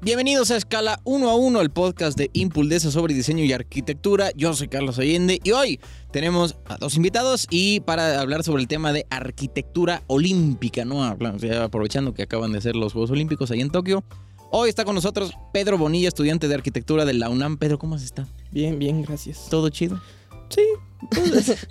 Bienvenidos a Escala 1 a 1, el podcast de Impuldesa sobre diseño y arquitectura. Yo soy Carlos Allende y hoy tenemos a dos invitados y para hablar sobre el tema de arquitectura olímpica, ¿no? Aprovechando que acaban de ser los Juegos Olímpicos ahí en Tokio. Hoy está con nosotros Pedro Bonilla, estudiante de arquitectura de la UNAM. Pedro, ¿cómo has estado? Bien, bien, gracias. ¿Todo chido? Sí,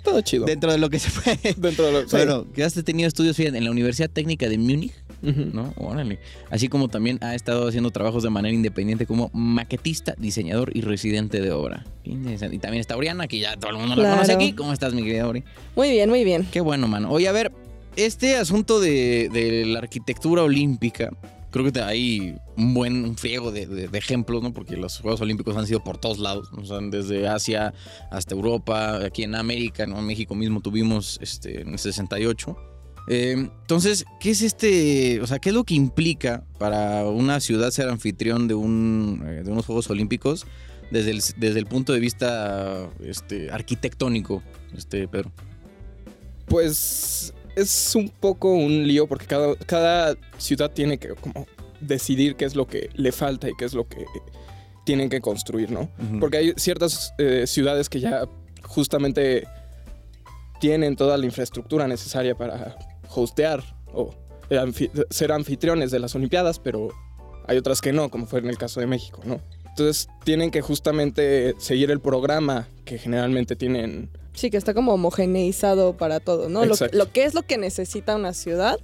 todo, chido. Dentro de lo que se puede. Dentro de lo que Bueno, que has tenido estudios en la Universidad Técnica de Múnich, ¿no? Órale. Así como también ha estado haciendo trabajos de manera independiente como maquetista, diseñador y residente de obra. Y también está Oriana, que ya todo el mundo la conoce aquí. ¿Cómo estás, mi querida Ori? Muy bien, muy bien. Qué bueno, mano. Oye, a ver, este asunto de, de la arquitectura olímpica, creo que hay un buen un friego de, de- de ejemplos, ¿no? Porque los Juegos Olímpicos han sido por todos lados, o sea, desde Asia hasta Europa, aquí en América, ¿no? En México mismo tuvimos este, en el 68. Eh, entonces, ¿qué es este, o sea, qué es lo que implica para una ciudad ser anfitrión de, un, eh, de unos Juegos Olímpicos desde el, desde el punto de vista este, arquitectónico, este, Pedro? Pues es un poco un lío porque cada, cada ciudad tiene que como decidir qué es lo que le falta y qué es lo que tienen que construir, ¿no? Porque hay ciertas eh, ciudades que ya justamente tienen toda la infraestructura necesaria para hostear o eh, anfi- ser anfitriones de las Olimpiadas, pero hay otras que no, como fue en el caso de México, ¿no? Entonces tienen que justamente seguir el programa que generalmente tienen Sí, que está como homogeneizado para todo, ¿no? Lo, que es lo que necesita una ciudad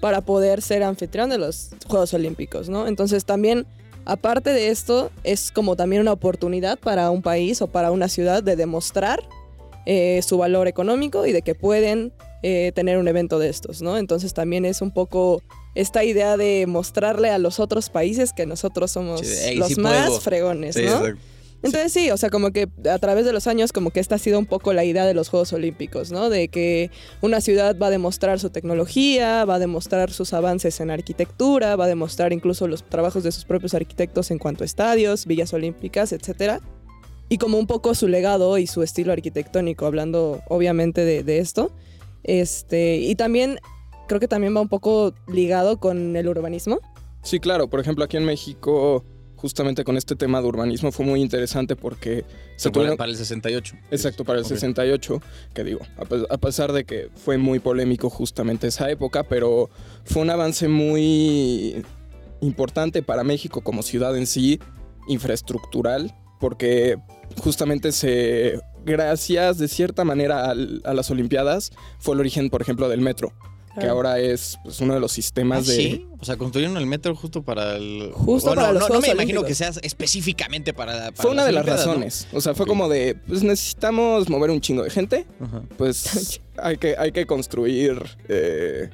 para poder ser anfitrión de los Juegos Olímpicos, ¿no? Entonces también, aparte de esto, es como también una oportunidad para un país o para una ciudad de demostrar eh, su valor económico y de que pueden eh, tener un evento de estos, ¿no? Entonces también es un poco esta idea de mostrarle a los otros países que nosotros somos Sí, de, "Ey, los sí más puedo". fregones, Sí, ¿no? exacto. Entonces sí, o sea, como que a través de los años como que esta ha sido un poco la idea de los Juegos Olímpicos, ¿no? De que una ciudad va a demostrar su tecnología, va a demostrar sus avances en arquitectura, va a demostrar incluso los trabajos de sus propios arquitectos en cuanto a estadios, villas olímpicas, etcétera. Y como un poco su legado y su estilo arquitectónico, hablando obviamente de, de esto. Este, y también, creo que también va un poco ligado con el urbanismo. Sí, claro. Por ejemplo, aquí en México, justamente con este tema de urbanismo, fue muy interesante porque se para, tuvieron... para el 68. Exacto, para el Ok. 68, que digo, a pesar de que fue muy polémico justamente esa época, pero fue un avance muy importante para México como ciudad en sí, infraestructural, porque justamente se, gracias de cierta manera al- a las Olimpiadas, fue el origen, por ejemplo, del metro, que Claro. ahora es pues, uno de los ¿Ah, sistemas de... sí? O sea, construyeron el metro justo para el... Justo Bueno, para los no, no me imagino Olímpicos. que sea específicamente para, para Fue una de las razones. O sea, fue como de, pues necesitamos mover un chingo de gente. Pues hay que, hay que construir eh,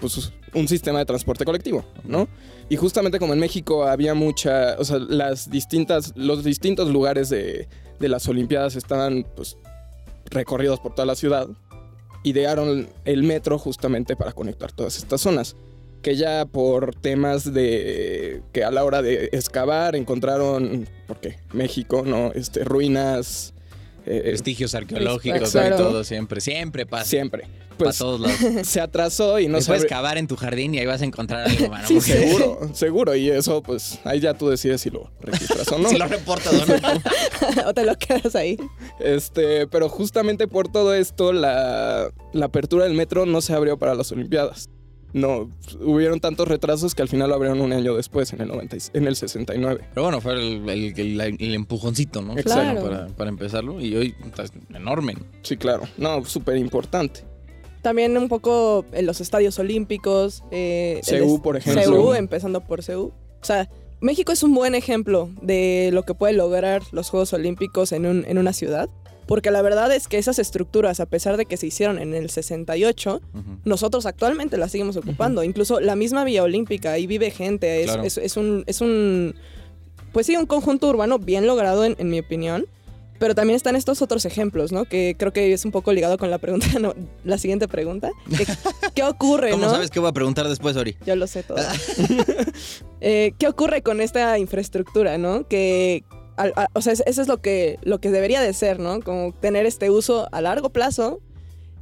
pues, un sistema de transporte colectivo, ¿no? Y justamente como en México había mucha, o sea, las distintas, los distintos lugares de, de las Olimpiadas estaban pues recorridos por toda la ciudad, idearon el metro justamente para conectar todas estas zonas. Que ya por temas de que a la hora de excavar encontraron, porque México, ¿no? Este, ruinas. Eh, Vestigios arqueológicos y todo, siempre, siempre pasa. siempre. Para Pues todos lados. se atrasó y no se puedes cavar en tu jardín y ahí vas a encontrar algo, mano. Sí, seguro, seguro. Y eso, pues, ahí ya tú decides si lo registras o no. Si lo reportas o no. o te lo quedas ahí. Este, pero justamente por todo esto, la, la apertura del metro no se abrió para las Olimpiadas. No, hubieron tantos retrasos que al final lo abrieron un año después, en el, 90 y- en el 69. Pero bueno, fue el, el- el- el empujoncito, ¿no? Exacto. Para, para empezarlo. Y hoy está enorme. Sí, claro. No, súper importante. También un poco en los estadios olímpicos. Eh, es- por ejemplo. CU, empezando por CU. O sea, México es un buen ejemplo de lo que puede lograr los Juegos Olímpicos en, un- en una ciudad. Porque la verdad es que esas estructuras, a pesar de que se hicieron en el 68, Ujú. nosotros actualmente las seguimos ocupando. Incluso la misma Vía Olímpica, ahí vive gente. Es, Claro. es- es un, es un. Pues sí, un conjunto urbano bien logrado, en, en mi opinión. Pero también están estos otros ejemplos, ¿no? Que creo que es un poco ligado con la pregunta, no, la siguiente pregunta. que- ¿Qué ocurre, ¿Cómo no? sabes qué voy a preguntar después, Ori? Yo lo sé todo. Eh, ¿Qué ocurre con esta infraestructura, no? Que, al- o sea, es- eso es lo que, lo que debería de ser, ¿no? Como tener este uso a largo plazo,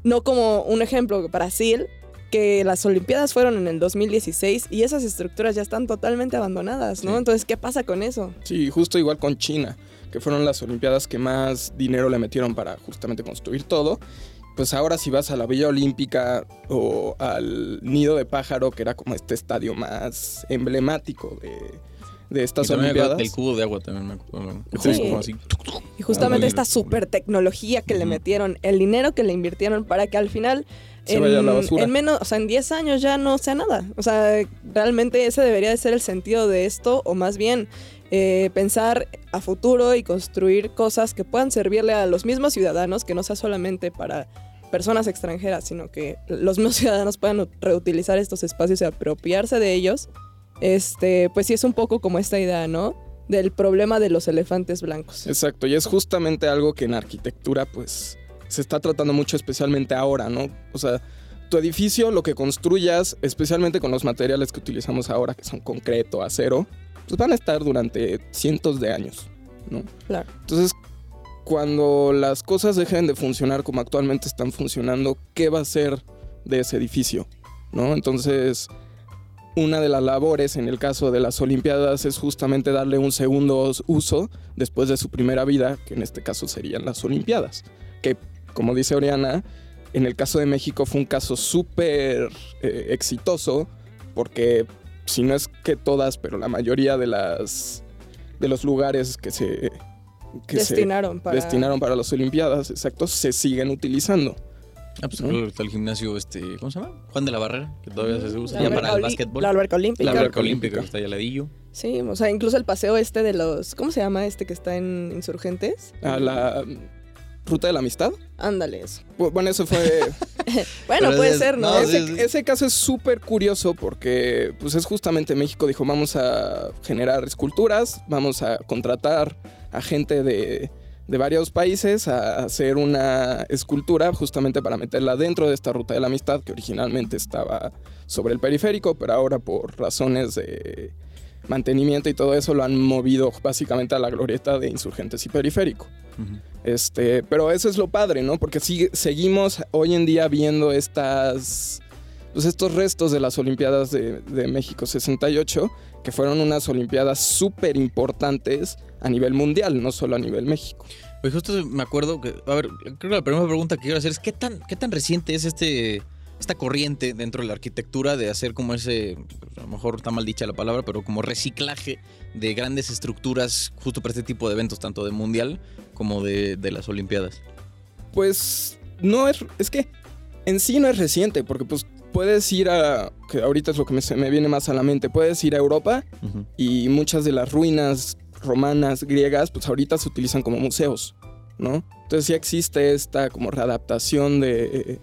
no como un ejemplo, Brasil, que las Olimpiadas fueron en el 2016 y esas estructuras ya están totalmente abandonadas, ¿no? Sí. Entonces, ¿qué pasa con eso? Sí, justo igual con China, que fueron las Olimpiadas que más dinero le metieron para justamente construir todo. Pues ahora si vas a la Villa Olímpica o al Nido de Pájaro, que era como este estadio más emblemático de, de Y estas Olimpiadas. del cubo de agua también me acuerdo. Sí. Y justamente esta super tecnología que le metieron, el dinero que le invirtieron para que al final Se vaya a la basura. en menos, o sea, en 10 años ya no sea nada. O sea, realmente ese debería de ser el sentido de esto, o más bien eh, pensar a futuro y construir cosas que puedan servirle a los mismos ciudadanos, que no sea solamente para personas extranjeras, sino que los mismos ciudadanos puedan reutilizar estos espacios y apropiarse de ellos. Este, pues sí es un poco como esta idea, ¿no? Del problema de los elefantes blancos. Exacto, y es justamente algo que en arquitectura pues se está tratando mucho especialmente ahora, ¿no? O sea, tu edificio, lo que construyas, especialmente con los materiales que utilizamos ahora, que son concreto, acero, pues van a estar durante cientos de años, ¿no? Claro. Entonces, cuando las cosas dejen de funcionar como actualmente están funcionando, ¿qué va a ser de ese edificio? ¿No? Entonces, una de las labores en el caso de las Olimpiadas es justamente darle un segundo uso después de su primera vida, que en este caso serían las Olimpiadas. Que, como dice Oriana, en el caso de México fue un caso súper eh, exitoso, porque si no es que todas, pero la mayoría de las de los lugares que se que se destinaron para... destinaron para las Olimpiadas, exacto, se siguen utilizando. Ah, pues está el gimnasio, este, ¿cómo se llama? Juan de la Barrera, que todavía se usa para el básquetbol. La alberca olímpica. La alberca olímpica, olímpica. está ahí al ladillo. Sí, o sea, incluso el paseo este de los... ¿Cómo se llama este que está en Insurgentes? A la mm, ruta de la amistad. Ándale eso. Bu- Bueno, eso fue Bueno, Pero puede es- ser, ¿no? no, ese, sí, sí. ese caso es súper curioso porque pues es justamente México dijo vamos a generar esculturas, vamos a contratar a gente de, de varios países a hacer una escultura justamente para meterla dentro de esta ruta de la amistad que originalmente estaba sobre el periférico, pero ahora por razones de mantenimiento y todo eso lo han movido básicamente a la glorieta de insurgentes y periférico. Este, pero eso es lo padre, ¿no? Porque sigue- seguimos hoy en día viendo estas, pues estos restos de las Olimpiadas de, de México 68, que fueron unas Olimpiadas súper importantes a nivel mundial, no solo a nivel México. Pues justo me acuerdo que, a ver, creo que la primera pregunta que quiero hacer es ¿qué tan, qué tan reciente es este esta corriente dentro de la arquitectura de hacer como ese, a lo mejor está mal dicha la palabra, pero como reciclaje de grandes estructuras justo para este tipo de eventos, tanto de mundial como de, de las Olimpiadas? Pues no es, es que en sí no es reciente, porque pues puedes ir a, que ahorita es lo que me, viene más a la mente, puedes ir a Europa y muchas de las ruinas romanas, griegas, pues ahorita se utilizan como museos, ¿no? Entonces sí existe esta como readaptación de,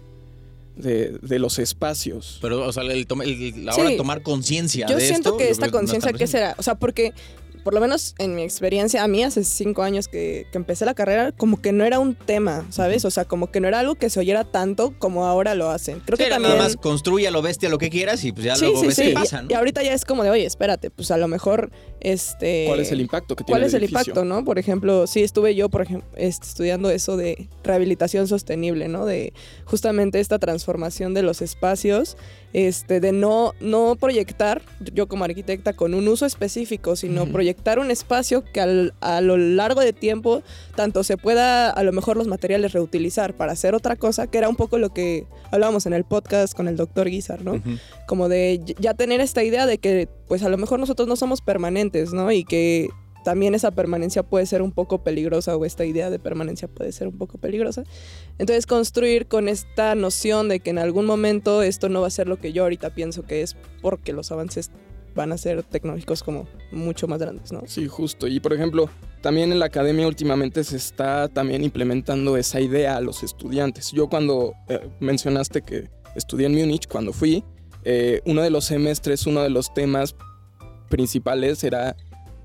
de, de los espacios. Pero, o sea, el, toma- el- la hora de tomar conciencia Yo de siento esto, que esta no conciencia, ¿qué será? O sea, porque por lo menos en mi experiencia, a mí hace cinco años que, que empecé la carrera, como que no era un tema, ¿sabes? O sea, como que no era algo que se oyera tanto como ahora lo hacen. Creo Sí, que era también... nada más construye a lo bestia lo que quieras y pues ya sí, luego sí, ves sí. qué Y- pasa, ¿no? Y, ahorita ya es como de, oye, espérate, pues a lo mejor, este... ¿Cuál es el impacto que tiene ¿Cuál es el edificio? impacto, no? Por ejemplo, sí estuve yo, por ejemplo, este, estudiando eso de rehabilitación sostenible, ¿no? De justamente esta transformación de los espacios, este, de no, no proyectar, yo como arquitecta, con un uso específico, sino proyectar un espacio que al- a lo largo de tiempo tanto se pueda a lo mejor los materiales reutilizar para hacer otra cosa, que era un poco lo que hablábamos en el podcast con el doctor Guizar, ¿no? Como de ya tener esta idea de que pues a lo mejor nosotros no somos permanentes, ¿no? Y que también esa permanencia puede ser un poco peligrosa o esta idea de permanencia puede ser un poco peligrosa. Entonces construir con esta noción de que en algún momento esto no va a ser lo que yo ahorita pienso que es porque los avances van a ser tecnológicos como mucho más grandes, ¿no? Sí, justo. Y por ejemplo, también en la academia últimamente se está también implementando esa idea a los estudiantes. Yo cuando eh, mencionaste que estudié en Múnich, cuando fui, eh, uno de los semestres, uno de los temas principales era,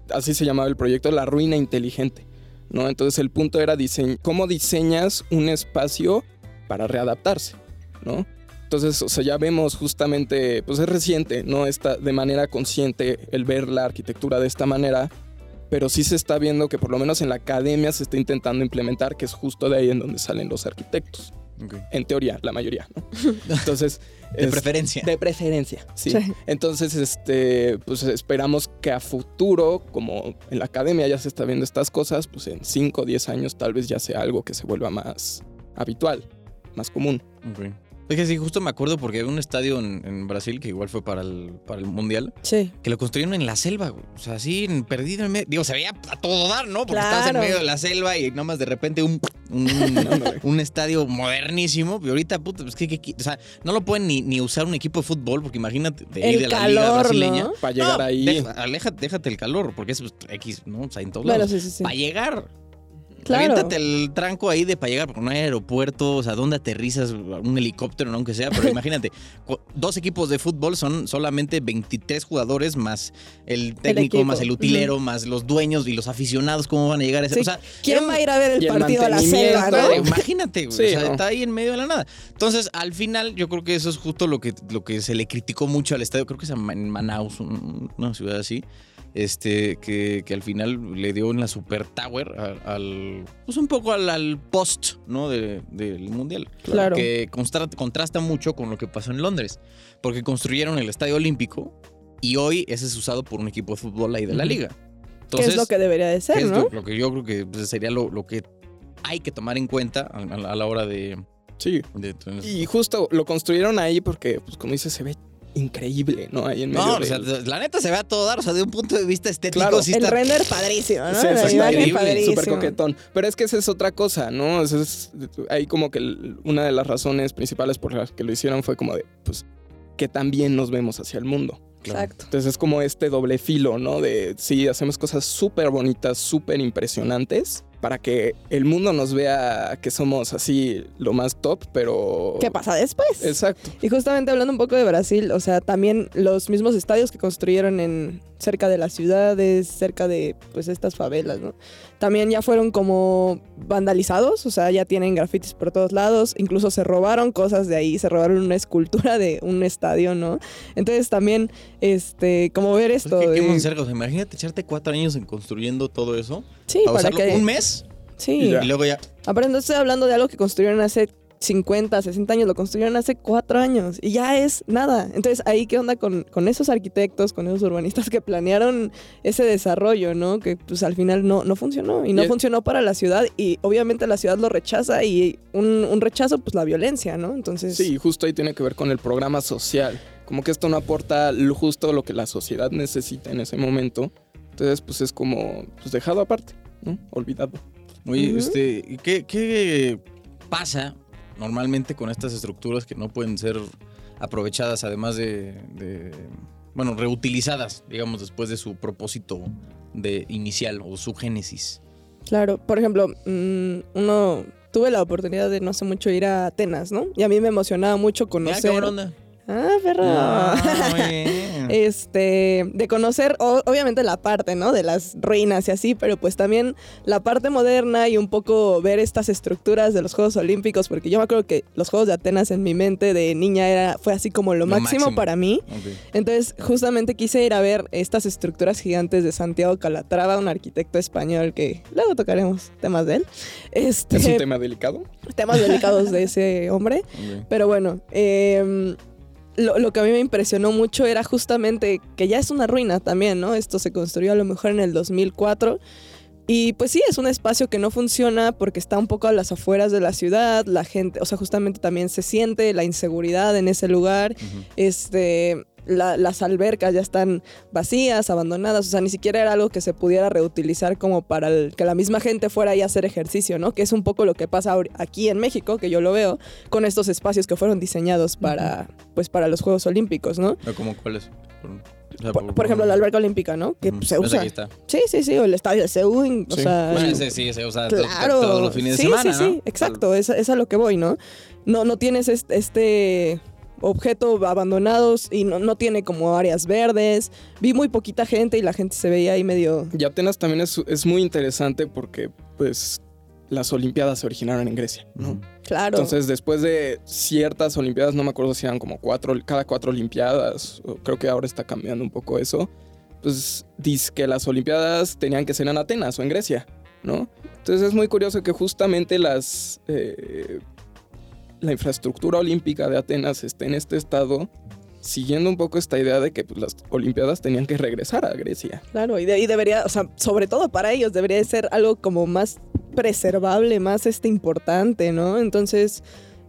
así se llamaba el proyecto, la ruina inteligente. ¿no? Entonces el punto era dise- cómo diseñas un espacio para readaptarse, ¿no? Entonces, o sea, ya vemos justamente, pues es reciente, ¿no? Está de manera consciente el ver la arquitectura de esta manera, pero sí se está viendo que por lo menos en la academia se está intentando implementar, que es justo de ahí en donde salen los arquitectos. En teoría, la mayoría, ¿no? Entonces. De es- preferencia. De preferencia, sí. Sí. Entonces, este, pues esperamos que a futuro, como en la academia ya se está viendo estas cosas, pues en 5 o 10 años tal vez ya sea algo que se vuelva más habitual, más común. Ok. Es que sí, justo me acuerdo porque había un estadio en, en Brasil que igual fue para el, para el Mundial, Sí. que lo construyeron en la selva, güey. O sea, así, en- perdido en medio. Digo, se veía a todo dar, ¿no? Porque estabas en Claro. medio de la selva y nada más de repente un, un, estadio modernísimo. Y ahorita, puta, pues, ¿qué, qué- qué? o sea, no lo pueden ni, ni usar un equipo de fútbol porque imagínate de ir El de la liga calor, brasileña. ¿no? Para llegar No, ahí. deja- aléjate, déjate el calor, porque es pues, X, ¿no? O sea, en todos Bueno, lados. sí, sí, sí. Para llegar. Claro. Aviéntate el tranco ahí de para llegar, porque no hay aeropuerto, o sea, ¿dónde aterrizas? Un helicóptero, ¿no? aunque sea, pero imagínate, dos equipos de fútbol son solamente 23 jugadores más el técnico, más el utilero, más los dueños y los aficionados, ¿cómo van a llegar a ese? Sí. O sea, ¿Quién va a ir a ver el y el partido a la selva, no? Imagínate, güey. Sí, o sea, no. está ahí en medio de la nada. Entonces, al final, yo creo que eso es justo lo que, lo que se le criticó mucho al estadio. Creo que es en Manaus, un- una ciudad así. Este, que, que al final le dio en la Super Tower al. Pues un poco al, al post, ¿no? de- del Mundial. Claro. Que constra- contrasta mucho con lo que pasó en Londres. Porque construyeron el Estadio Olímpico y hoy ese es usado por un equipo de fútbol ahí de la liga. que es lo que debería de ¿Qué ser, es ¿no? lo, lo que yo creo que pues, sería lo, lo que hay que tomar en cuenta a, a la- a la hora de... Sí. de Y justo lo construyeron ahí porque, pues como dices, se ve increíble, ¿no? Ahí en medio no, o sea, la neta se ve a todo dar, o sea, de un punto de vista estético Claro. sí el está... render padrísimo, ¿no? Sí, imagen Increíble, padrísimo. Súper coquetón. Pero es que esa es otra cosa, ¿no? Esa es ahí como que el- una de las razones principales por las que lo hicieron fue como de, pues, que también nos vemos hacia el mundo. Exacto. Entonces es como este doble filo, ¿no? De, sí, hacemos cosas súper bonitas, súper impresionantes, para que el mundo nos vea que somos así lo más top, pero... ¿Qué pasa después? Exacto. Y justamente hablando un poco de Brasil, o sea, también los mismos estadios que construyeron en cerca de las ciudades, cerca de pues estas favelas, ¿no? También ya fueron como vandalizados, o sea, ya tienen grafitis por todos lados, incluso se robaron cosas de ahí, se robaron una escultura de un estadio, ¿no? Entonces también, este, como ver Pues esto. es que qué de- sea, imagínate echarte cuatro años en construyendo todo eso, sí, para para que. un mes Sí. Y ya. y luego ya... Aparte, no estoy hablando de algo que construyeron hace 50, 60 años, lo construyeron hace 4 años y ya es nada. Entonces, ahí qué onda con, con esos arquitectos, con esos urbanistas que planearon ese desarrollo, ¿no? Que pues al final no, no funcionó y no Y funcionó para la ciudad y obviamente la ciudad lo rechaza y un, un rechazo, pues la violencia, ¿no? Entonces, Sí, justo ahí tiene que ver con el programa social. Como que esto no aporta lo justo lo que la sociedad necesita en ese momento. Entonces, pues es como pues, dejado aparte, ¿no? Olvidado. Oye, este, ¿y ¿qué, ¿qué pasa normalmente con estas estructuras que no pueden ser aprovechadas, además de, de, bueno, reutilizadas, digamos, después de su propósito de inicial o su génesis? Claro, por ejemplo, mm, uno tuve la oportunidad de no hace mucho ir a Atenas, ¿no? Y a mí me emocionaba mucho conocer. qué buena onda. Ah, perro. Ah, muy bien. Este, de conocer o- obviamente la parte, ¿no? De las ruinas y así, pero pues también la parte moderna y un poco ver estas estructuras de los Juegos Olímpicos, porque yo me acuerdo que los Juegos de Atenas en mi mente de niña era, fue así como lo, Lo máximo, máximo. para mí. Entonces, justamente quise ir a ver estas estructuras gigantes de Santiago Calatrava, un arquitecto español que luego tocaremos temas de él. Este, Es un tema delicado. temas delicados de ese hombre. Pero bueno, em, lo, lo que a mí me impresionó mucho era justamente que ya es una ruina también, ¿no? Esto se construyó a lo mejor en el 2004. Y pues sí, es un espacio que no funciona porque está un poco a las afueras de la ciudad, la gente, o sea, justamente también se siente la inseguridad en ese lugar, este, la- las albercas ya están vacías, abandonadas, o sea, ni siquiera era algo que se pudiera reutilizar como para el- que la misma gente fuera ahí a hacer ejercicio, ¿no? Que es un poco lo que pasa aquí en México, que yo lo veo, con estos espacios que fueron diseñados para, pues, para los Juegos Olímpicos, ¿no? ¿Cómo cuáles? Por, o sea, Por, por ejemplo, la alberca olímpica, ¿no? Que pues, se Esa usa. Aquí está. Sí, sí, sí, o el estadio de Seúl, o Sí. sea... Bueno, ese sí, se usa Claro. todos los fines sí, de semana, sí, sí, ¿no? exacto, es, es a lo que voy, ¿no? No, no tienes este, este objeto abandonados y no, no tiene como áreas verdes. Vi muy poquita gente y la gente se veía ahí medio... Y Atenas también es, es muy interesante porque, pues, las Olimpiadas se originaron en Grecia, ¿no? Claro. Entonces, después de ciertas Olimpiadas, no me acuerdo si eran como cuatro, cada cuatro Olimpiadas, creo que ahora está cambiando un poco eso, pues dice que las Olimpiadas tenían que ser en Atenas o en Grecia, ¿no? Entonces es muy curioso que justamente las... eh, la infraestructura olímpica de Atenas esté en este estado, siguiendo un poco esta idea de que pues, las Olimpiadas tenían que regresar a Grecia. Claro, y, de- y debería, o sea, sobre todo para ellos, debería de ser algo como más preservable, más este importante, ¿no? Entonces,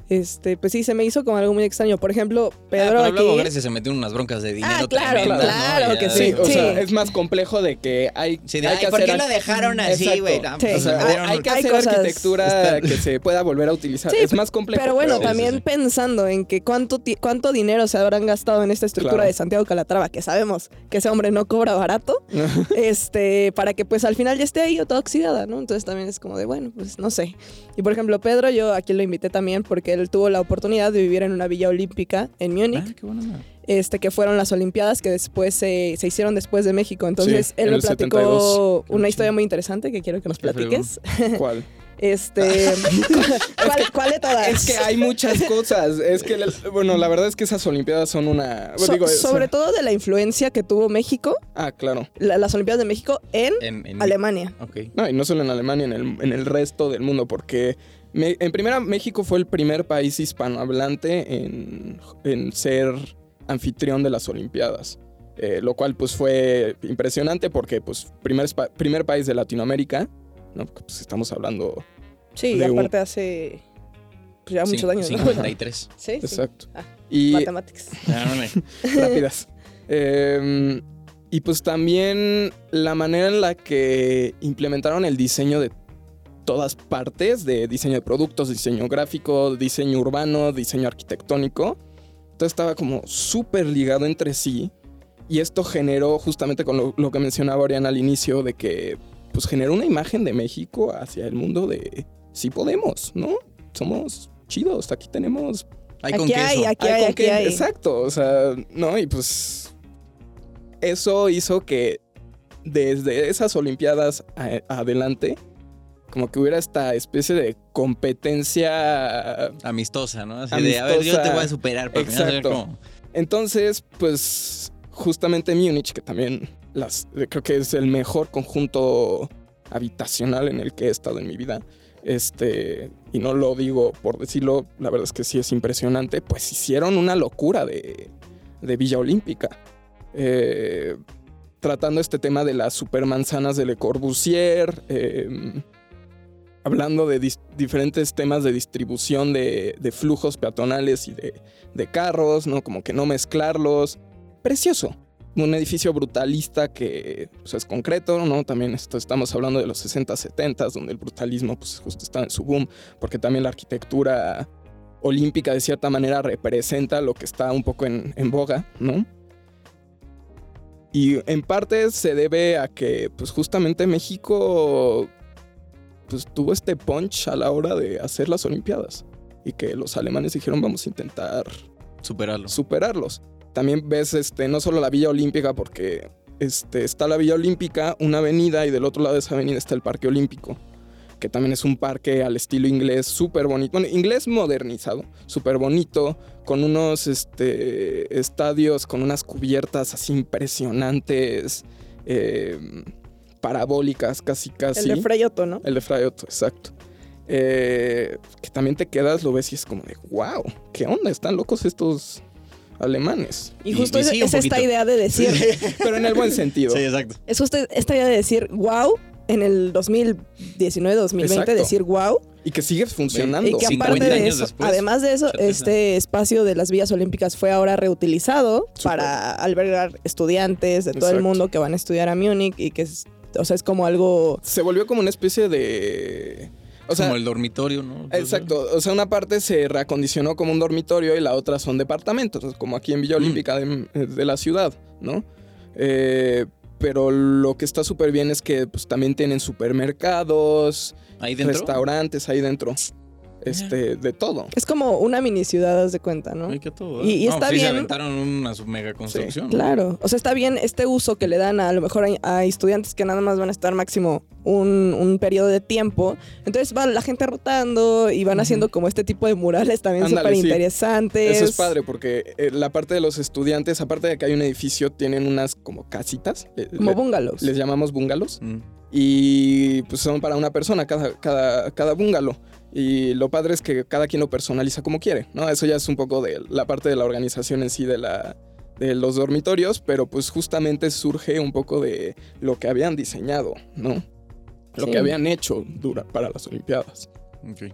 este, pues sí, se me hizo como algo muy extraño. Por ejemplo, Ah, Pedro pero luego aquí. Grecia se metió en unas broncas de dinero Ah, claro, claro que Sí, Sí, o sí. sea, es más complejo de que hay, Sí, de, hay ay, que ¿por hacer qué lo ar- dejaron así, güey? Sí. pues, O sea, hay que Hay hacer cosas- arquitectura Está- que se pueda volver a utilizar. Sí, es más complejo. Pero bueno, Sí, sí, también sí. pensando en que cuánto, ti- cuánto dinero se habrán gastado en esta estructura Claro. de Santiago Calatrava, que sabemos que ese hombre no cobra barato, este, para que pues al final ya esté ahí toda oxidada, ¿no? Entonces también es como de, bueno, pues no sé. Y por ejemplo, Pedro, yo aquí lo invité también porque él tuvo la oportunidad de vivir en una villa olímpica en Múnich, Ah, qué buena onda. este, que fueron las Olimpiadas que después se, se hicieron después de México. Entonces Sí, él en me platicó 72. una historia muy interesante que quiero que nos platiques. ¿Cuál? Este, ¿cuál, cuál de todas? Es que hay muchas cosas. Es que, bueno, la verdad es que esas Olimpiadas son una. So- digo, es- sobre todo de la influencia que tuvo México, Ah, claro. la- las Olimpiadas de México en En, en- Alemania. Ok. No, y no solo en Alemania, en el, en el resto del mundo, porque me- en primera, México fue el primer país hispanohablante en, en ser anfitrión de las Olimpiadas. Eh, lo cual pues fue impresionante porque pues primer, primer país de Latinoamérica, ¿no? Pues, estamos hablando... Sí, de un- aparte hace pues, ya muchos años, ¿no? 53. Sí, sí. Exacto. Ah, Y Mathematics. Ah, rápidas. Eh, y pues también la manera en la que implementaron el diseño de todas partes, de diseño de productos, diseño gráfico, diseño urbano, diseño arquitectónico. Todo estaba como súper ligado entre sí. Y esto generó justamente con lo, lo que mencionaba Oriana al inicio, de que pues generó una imagen de México hacia el mundo de sí podemos, ¿no? Somos chidos, aquí tenemos Hay con Aquí hay, aquí Ay, hay, con aquí hay. Exacto, o sea, no, y pues eso hizo que desde esas Olimpiadas a- adelante, como que hubiera esta especie de competencia. Amistosa, ¿no? Así de, a ver, yo te voy a superar. Exacto. cómo- Entonces, pues justamente Múnich, que también las, creo que es el mejor conjunto habitacional en el que he estado en mi vida. Este, y no lo digo por decirlo, la verdad es que sí es impresionante, pues hicieron una locura de, de Villa Olímpica. Eh, tratando este tema de las supermanzanas de Le Corbusier, eh, hablando de diferentes temas de distribución de, de flujos peatonales y de, de carros, ¿no? Como que no mezclarlos. Precioso. Un edificio brutalista que pues, es concreto, ¿no? También esto, estamos hablando de los 60, 70, donde el brutalismo pues justo está en su boom, porque también la arquitectura olímpica de cierta manera representa lo que está un poco en, en boga, ¿no? Y en parte se debe a que pues justamente México pues tuvo este punch a la hora de hacer las Olimpiadas y que los alemanes dijeron vamos a intentar Superarlo. superarlos. También ves este, no solo la Villa Olímpica, porque este, está la Villa Olímpica, una avenida, y del otro lado de esa avenida está el Parque Olímpico, que también es un parque al estilo inglés súper bonito. Bueno, inglés modernizado, súper bonito, con unos este, estadios, con unas cubiertas así impresionantes, eh, parabólicas casi casi. El de Freyoto, ¿no? El de Fray Otto, exacto. Eh, que también te quedas, lo ves y es como de, wow, ¿qué onda? Están locos estos alemanes. Y justo y es, sí, esta idea de decir, Pero en el buen sentido. Sí, exacto. es justo esta idea de decir, wow, en el 2019, 2020, Exacto. decir wow. Y que sigue funcionando. Y que 50 aparte de eso, después, además de eso, certeza. este espacio de las vías olímpicas fue ahora reutilizado para albergar estudiantes de todo el mundo que van a estudiar a Múnich y que es, o sea, es como algo Se volvió como una especie de... O sea, Como el dormitorio, ¿no? Exacto, o sea, una parte se reacondicionó como un dormitorio y la otra son departamentos, como aquí en Villa Mm. Olímpica de, de la ciudad, ¿no? Eh, pero lo que está súper bien es que pues, también tienen supermercados, Ahí dentro. restaurantes ahí dentro, este, de todo. es como una mini ciudad, haz de cuenta, ¿no? Ay, qué todo. Y- y No, está sí bien. se aventaron una mega construcción. ¿no? Claro, o sea, está bien este uso que le dan a, a lo mejor a, a estudiantes que nada más van a estar máximo un, un periodo de tiempo. Entonces va la gente rotando y van haciendo como este tipo de murales también súper sí. interesantes. Eso es padre porque eh, la parte de los estudiantes, aparte de que hay un edificio, tienen unas como casitas. Como le- bungalows. les llamamos bungalows. Mm. Y pues son para una persona cada, cada, cada bungalow. Y lo padre es que cada quien lo personaliza como quiere, ¿no? Eso ya es un poco de la parte de la organización en sí de la, de los dormitorios, pero pues justamente surge un poco de lo que habían diseñado, ¿no? Lo Sí. que habían hecho dura para las Olimpiadas.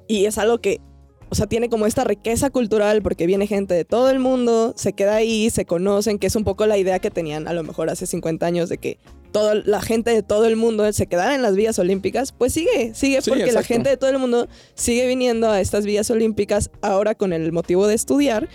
Y es algo que, o sea, tiene como esta riqueza cultural porque viene gente de todo el mundo, se queda ahí, se conocen, que es un poco la idea que tenían a lo mejor hace 50 años de que toda la gente de todo el mundo se quedara en las vías olímpicas, pues sigue, sigue Sí, porque la gente de todo el mundo sigue viniendo a estas vías olímpicas ahora con el motivo de estudiar.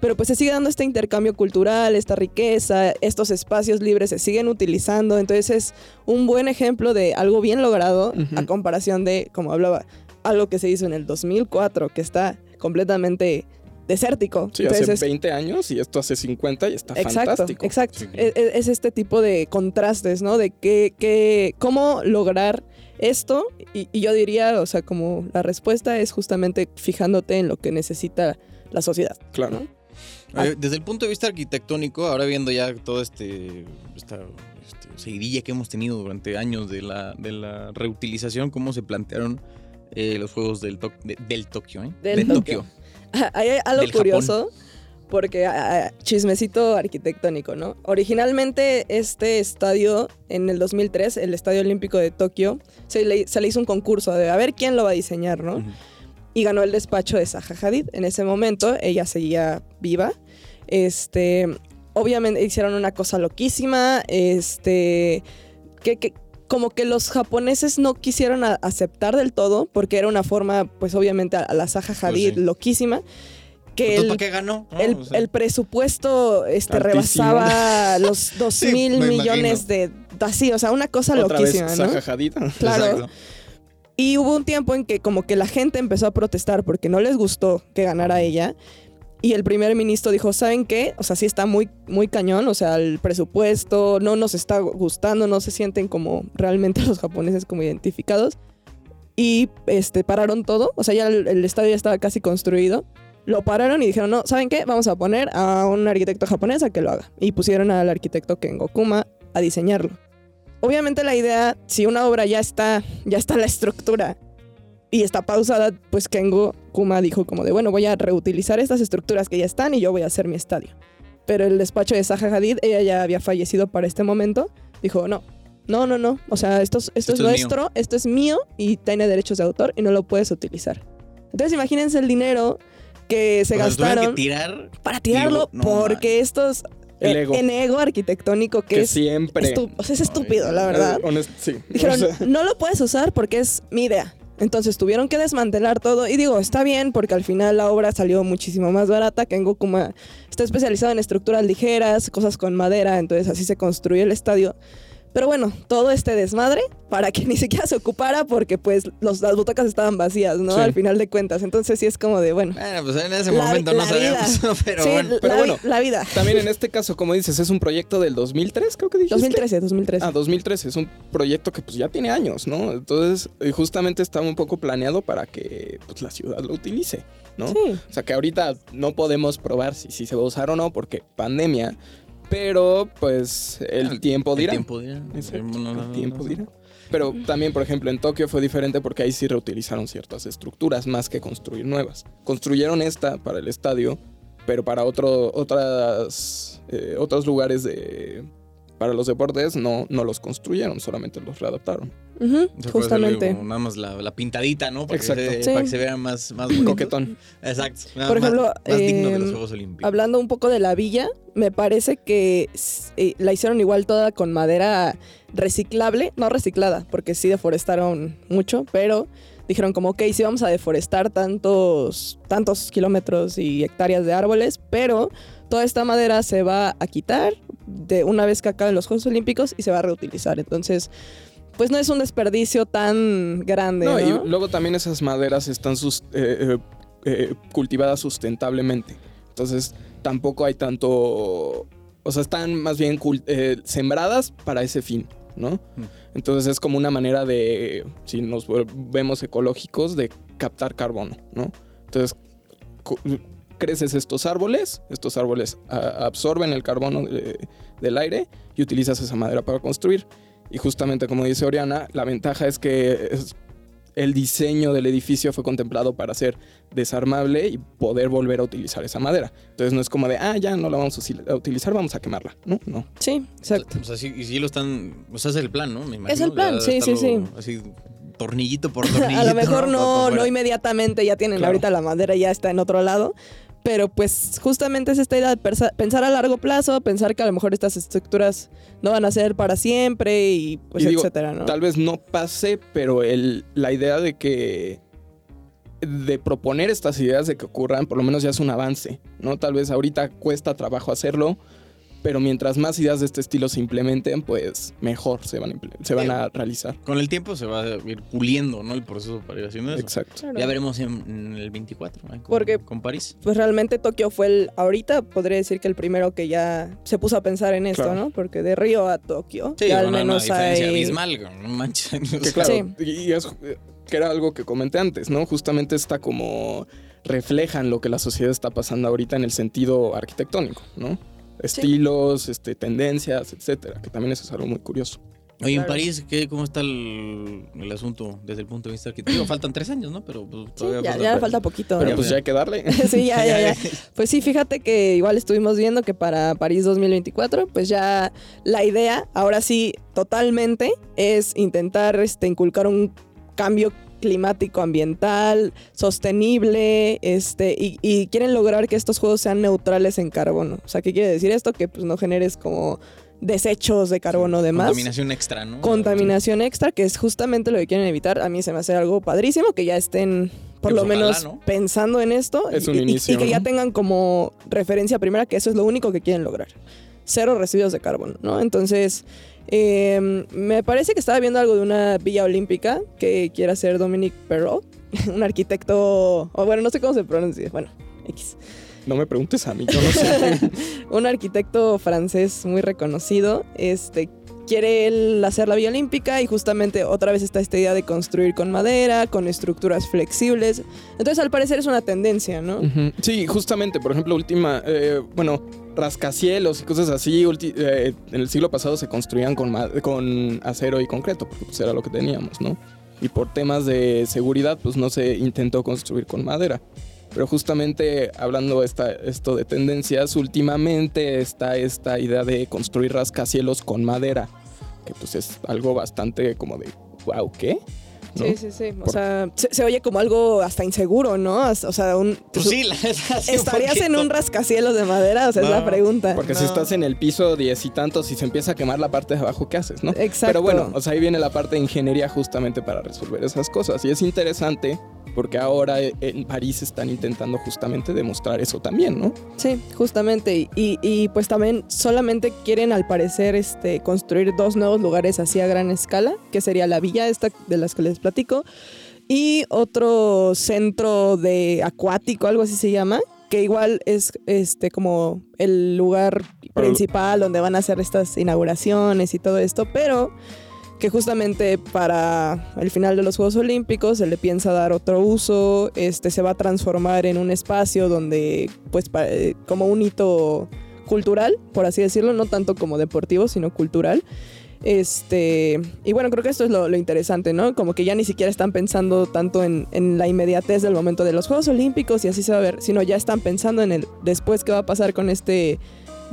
Pero pues se sigue dando este intercambio cultural, esta riqueza, estos espacios libres se siguen utilizando. Entonces es un buen ejemplo de algo bien logrado a comparación de, como hablaba, algo que se hizo en el 2004, que está completamente desértico. Sí, Entonces hace es- 20 años y esto hace 50 y está Exacto, fantástico. exacto. Sí. Es, es- es este tipo de contrastes, ¿no? De que, que- cómo lograr esto. Y, y yo diría, o sea, como la respuesta es justamente fijándote en lo que necesita la sociedad. Claro. ¿no? Eh, Desde el punto de vista arquitectónico, ahora viendo ya toda este, esta este, seguidilla que hemos tenido durante años de la, de la reutilización, cómo se plantearon eh, los juegos del, de- del Tokio, ¿eh? Del de Tokio. Hay algo Del curioso. Porque ah, ah, chismecito arquitectónico, ¿no? Originalmente este estadio, en el 2003, el Estadio Olímpico de Tokio, se le, se le hizo un concurso de a ver quién lo va a diseñar, ¿no? Y ganó el despacho de Zaha Hadid. En ese momento ella seguía viva. Este, obviamente hicieron una cosa loquísima, este, que, que como que los japoneses no quisieron aceptar del todo, porque era una forma, pues obviamente a, la Zaha Hadid sí. loquísima, que Entonces, el, ¿para qué ganó? No, el, o sea, el presupuesto este, Altísimo. rebasaba los dos Sí, mil me millones de... Así, o sea, una cosa Otra vez loquísima, ¿no? Zaha Hadid. Claro. exacto. Y hubo un tiempo en que como que la gente empezó a protestar porque no les gustó que ganara ella. Y el primer ministro dijo, ¿saben qué? O sea, sí está muy, muy cañón. O sea, el presupuesto no nos está gustando, no se sienten como realmente los japoneses como identificados. Y este, pararon todo. O sea, ya el, estadio ya estaba casi construido. Lo pararon y dijeron, no, ¿saben qué? Vamos a poner a un arquitecto japonés a que lo haga. Y pusieron al arquitecto Kengo Kuma a diseñarlo. Obviamente la idea, si una obra ya está, ya está la estructura y está pausada, pues Kengo Kuma dijo como de, bueno, voy a reutilizar estas estructuras que ya están y yo voy a hacer mi estadio. Pero el despacho de Zaha Hadid, ella ya había fallecido para este momento, dijo, no, no, no, no, o sea, esto, es- esto, Esto es es mío. nuestro, esto es mío y tiene derechos de autor y no lo puedes utilizar. Entonces imagínense el dinero que se O sea, tuvieron gastaron que tirar. para tirarlo no porque estos... El eh, ego. En ego arquitectónico que, Que es, siempre. estu- o sea, es estúpido, la verdad. Honest- sí. Dijeron, O sea, no lo puedes usar porque es mi idea. Entonces tuvieron que desmantelar todo. Y digo, está bien porque al final la obra salió muchísimo más barata. Kengo Kuma está especializado en estructuras ligeras, cosas con madera. Entonces así se construyó el estadio. Pero bueno, todo este desmadre para que ni siquiera se ocupara porque pues los- las butacas estaban vacías, ¿no? Sí. Al final de cuentas. Entonces sí es como de, bueno. Bueno, pues en ese La- momento no la vida. sabíamos, pero sí, bueno. pero la, bueno. vi- la vida. También en este caso, como dices, es un proyecto del 2003, creo que dijiste. 2013, 2013. Ah, 2013. Es un proyecto que pues ya tiene años, ¿no? Entonces, eh, justamente estaba un poco planeado para que pues, la ciudad lo utilice, ¿no? Sí. O sea, que ahorita no podemos probar si, si se va a usar o no porque pandemia, pero pues el, tiempo dirá. El tiempo dirá. Exacto, No, el tiempo dirá. Pero también, por ejemplo, en Tokio fue diferente porque ahí sí reutilizaron ciertas estructuras más que construir nuevas. Construyeron esta para el estadio, pero para otro, otras, eh, otros lugares de, para los deportes no, no los construyeron, solamente los readaptaron. Justamente. nada más la, la pintadita, ¿no? Para, Exacto. Que, se, Sí. para que se vea más, más. Coquetón. Exacto. Nada Por más- ejemplo, más digno de los em, Juegos Olímpicos. Hablando un poco de la villa, me parece que eh, la hicieron igual toda con madera reciclable, no reciclada, porque sí deforestaron mucho, pero dijeron como, ok, sí vamos a deforestar tantos, tantos kilómetros y hectáreas de árboles, pero toda esta madera se va a quitar de una vez que acaben los Juegos Olímpicos y se va a reutilizar. Entonces, pues no es un desperdicio tan grande. No, No, y luego también esas maderas están sus- eh, eh, eh, cultivadas sustentablemente. Entonces tampoco hay tanto... O sea, están más bien eh, sembradas para ese fin, ¿no? Mm. Entonces es como una manera de, si nos vemos ecológicos, de captar carbono, ¿no? Entonces creces estos árboles, estos árboles a- absorben el carbono de- del aire y utilizas esa madera para construir. Y justamente como dice Oriana, la ventaja es que es- el diseño del edificio fue contemplado para ser desarmable y poder volver a utilizar esa madera. Entonces no es como de, ah, ya no la vamos a utilizar, vamos a quemarla. No, no. Sí, exacto. O sea, sí, y sí lo están, o sea, es el plan, ¿no? Me imagino. Es el plan, sí, sí, sí. Así, tornillito por tornillito. a lo mejor no, no inmediatamente ya tienen Claro. ahorita la madera ya está en otro lado. Pero pues justamente es esta idea de pensar a largo plazo, pensar que a lo mejor estas estructuras no van a ser para siempre y pues Y digo, etcétera, ¿no? Tal vez no pase, pero el, la idea de que de proponer estas ideas de que ocurran, por lo menos ya es un avance, ¿no? Tal vez ahorita cuesta trabajo hacerlo, pero mientras más ideas de este estilo se implementen, pues mejor se van a, se van a realizar. Con el tiempo se va a ir puliendo, ¿no? El proceso para ir haciendo eso. Exacto. Claro. Ya veremos en, en el 24, ¿eh? con, Porque- con París. Pues realmente Tokio fue el, ahorita podría decir que el primero que ya se puso a pensar en esto, Claro. ¿no? Porque de Río a Tokio Sí, ya al una, una menos diferencia hay... abismal, no manches. Que claro, Sí. y es que era algo que comenté antes, ¿no? Justamente está como reflejan lo que la sociedad está pasando ahorita en el sentido arquitectónico, ¿no? Estilos, este, tendencias, etcétera, que también eso es algo muy curioso. Oye, en. París, ¿qué, ¿cómo está el, el asunto desde el punto de vista arquitectónico? Faltan tres años, ¿no? Pero pues, Sí, todavía ya, falta. ya falta poquito. Pero ¿no? pues ya hay que darle. sí, ya, ya, ya. Pues sí, fíjate que igual estuvimos viendo que para París 2024, pues ya la idea, ahora sí, totalmente, es intentar este, inculcar un cambio climático ambiental, sostenible, este, y, y quieren lograr que estos juegos sean neutrales en carbono. O sea, ¿qué quiere decir esto? Que pues no generes como desechos de carbono de más. Contaminación extra, ¿no? Contaminación extra, que es justamente lo que quieren evitar. A mí se me hace algo padrísimo que ya estén, por Sí, lo pues, ojalá, menos, ¿no? pensando en esto. Es y- inicio, Y, que ya tengan como referencia primera que eso es lo único que quieren lograr. Cero residuos de carbono, ¿no? Entonces, eh, me parece que estaba viendo algo de una villa olímpica que quiere hacer Dominique Perrault, un arquitecto, o bueno, no sé cómo se pronuncia, bueno, X. No me preguntes a mí, yo no sé. un arquitecto francés muy reconocido, este quiere él hacer la Vía Olímpica y justamente otra vez está esta idea de construir con madera, con estructuras flexibles. Entonces al parecer es una tendencia, ¿no? Sí, justamente, por ejemplo, última, eh, bueno, rascacielos y cosas así, eh, en el siglo pasado se construían con, con acero y concreto, porque pues era lo que teníamos, ¿no? Y por temas de seguridad, pues no se intentó construir con madera. Pero justamente hablando esta, esto de tendencias, últimamente está esta idea de construir rascacielos con madera, que pues es algo bastante como de, wow, ¿qué? ¿No? Sí, sí, sí. O Por- sea, se, se oye como algo hasta inseguro, ¿no? Hasta- O sea, un, Pues sí, la ¿estarías en un rascacielos de madera? O sea, es la pregunta. Porque si estás en el piso diez y tantos y se empieza a quemar la parte de abajo, ¿qué haces, no? Exacto. Pero bueno, o sea, ahí viene la parte de ingeniería justamente para resolver esas cosas. Y es interesante porque ahora eh, en París están intentando justamente demostrar eso también, ¿no? Sí, justamente. Y, y- pues también solamente quieren al parecer este, construir dos nuevos lugares así a gran escala, que sería la villa esta de las que les platico, y otro centro de acuático, algo así se llama, que igual es este como el lugar principal donde van a hacer estas inauguraciones y todo esto, pero que justamente para el final de los Juegos Olímpicos se le piensa dar otro uso, este se va a transformar en un espacio donde pues eh, como un hito cultural, por así decirlo, no tanto como deportivo, sino cultural. Este, y bueno, creo que esto es lo, lo interesante, ¿no? Como que ya ni siquiera están pensando tanto en, en la inmediatez del momento de los Juegos Olímpicos y así se va a ver, sino ya están pensando en el después qué va a pasar con este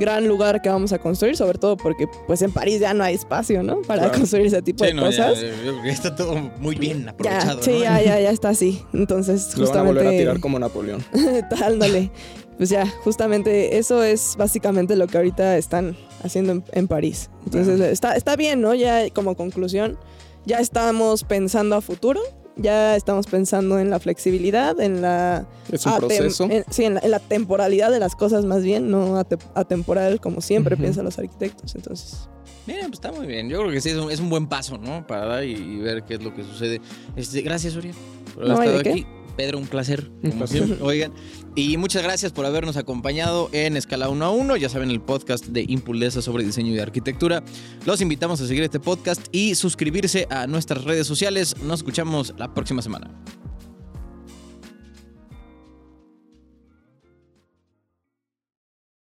gran lugar que vamos a construir, sobre todo porque pues en París ya no hay espacio, ¿no? Para Claro. construir ese tipo Sí, de no, ya, cosas. que está todo muy bien Ya, aprovechado. sí, ¿no? ya, ya, ya está así. Entonces, Lo van a volver a justamente. tirar como Napoleón. Ándale. Pues ya, justamente eso es básicamente lo que ahorita están haciendo en, en París. Entonces, está, está bien, ¿no? Ya como conclusión, ya estamos pensando a futuro, ya estamos pensando en la flexibilidad, en la... Es un atem- proceso. en- sí, en la, en la temporalidad de las cosas más bien, no ate- atemporal como siempre piensan los arquitectos. Entonces, Mira, pues está muy bien. Yo creo que sí, es un, es un buen paso, ¿no? Para dar y, y ver qué es lo que sucede. Este, gracias, Uriel, por haber No, ¿y estado qué? Pedro, un placer, Un como placer. siempre. Oigan, y muchas gracias por habernos acompañado en Escala 1 a 1. Ya saben, el podcast de Impulesa sobre diseño y arquitectura. Los invitamos a seguir este podcast y suscribirse a nuestras redes sociales. Nos escuchamos la próxima semana.